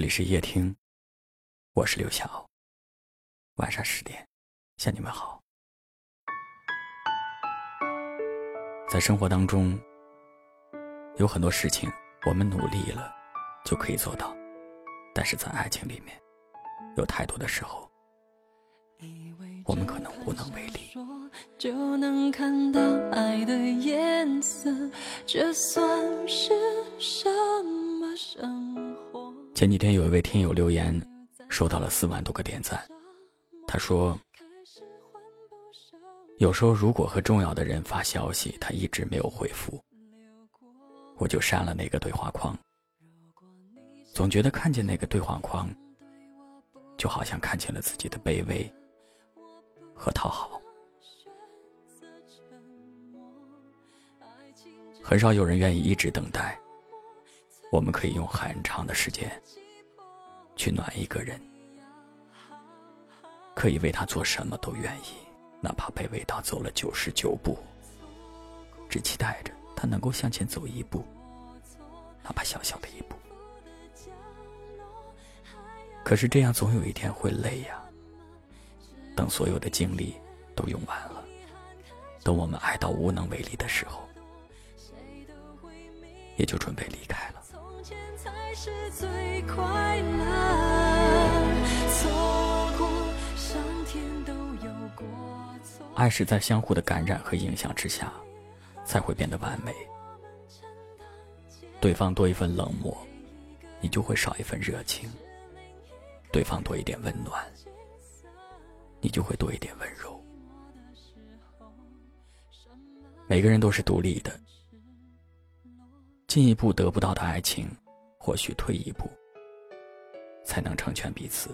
这里是夜听，我是刘晓。晚上十点，向你们好。在生活当中，有很多事情我们努力了就可以做到，但是在爱情里面，有太多的时候，我们可能无能为力。就能看到爱的颜色，这算是什么生活？前几天有一位听友留言，收到了四万多个点赞。他说：“有时候如果和重要的人发消息，他一直没有回复，我就删了那个对话框。总觉得看见那个对话框，就好像看见了自己的卑微和讨好。”很少有人愿意一直等待。我们可以用很长的时间去暖一个人，可以为他做什么都愿意，哪怕卑微到走了九十九步，只期待着他能够向前走一步，哪怕小小的一步。可是这样总有一天会累呀。等所有的精力都用完了，等我们爱到无能为力的时候。也就准备离开了。爱是在相互的感染和影响之下，才会变得完美。对方多一份冷漠，你就会少一份热情；对方多一点温暖，你就会多一点温柔。每个人都是独立的。进一步得不到的爱情，或许退一步，才能成全彼此。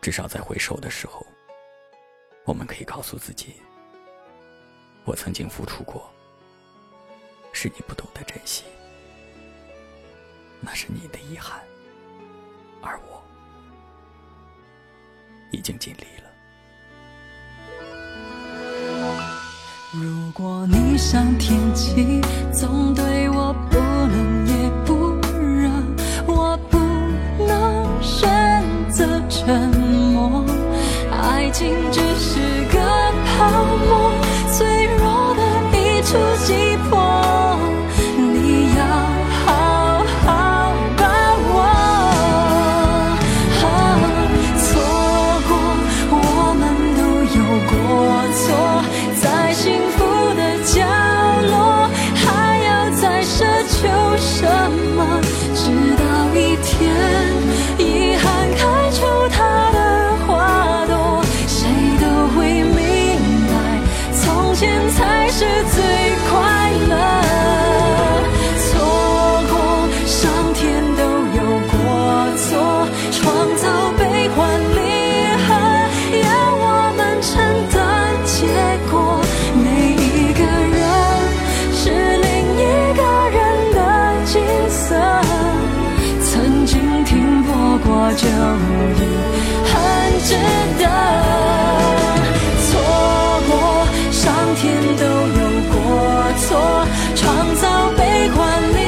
至少在回首的时候，我们可以告诉自己：我曾经付出过，是你不懂得珍惜，那是你的遗憾，而我已经尽力了。如果你像天气，总对我不冷也不热，我不能选择沉默。爱情只是就已很值得。错过，上天都有过错，创造悲欢离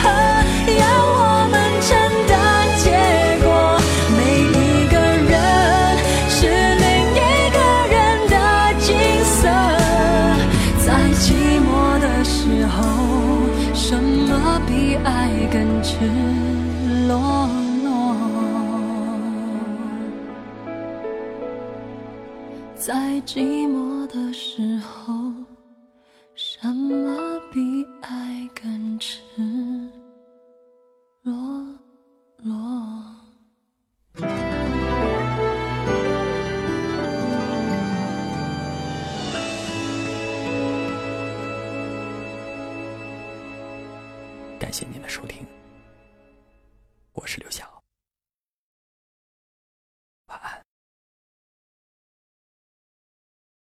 合，要我们承担结果。每一个人是另一个人的景色，在寂寞的时候，什么比爱更赤裸？在寂寞的时候，什么比爱更赤裸裸？感谢您的收听，我是刘晓。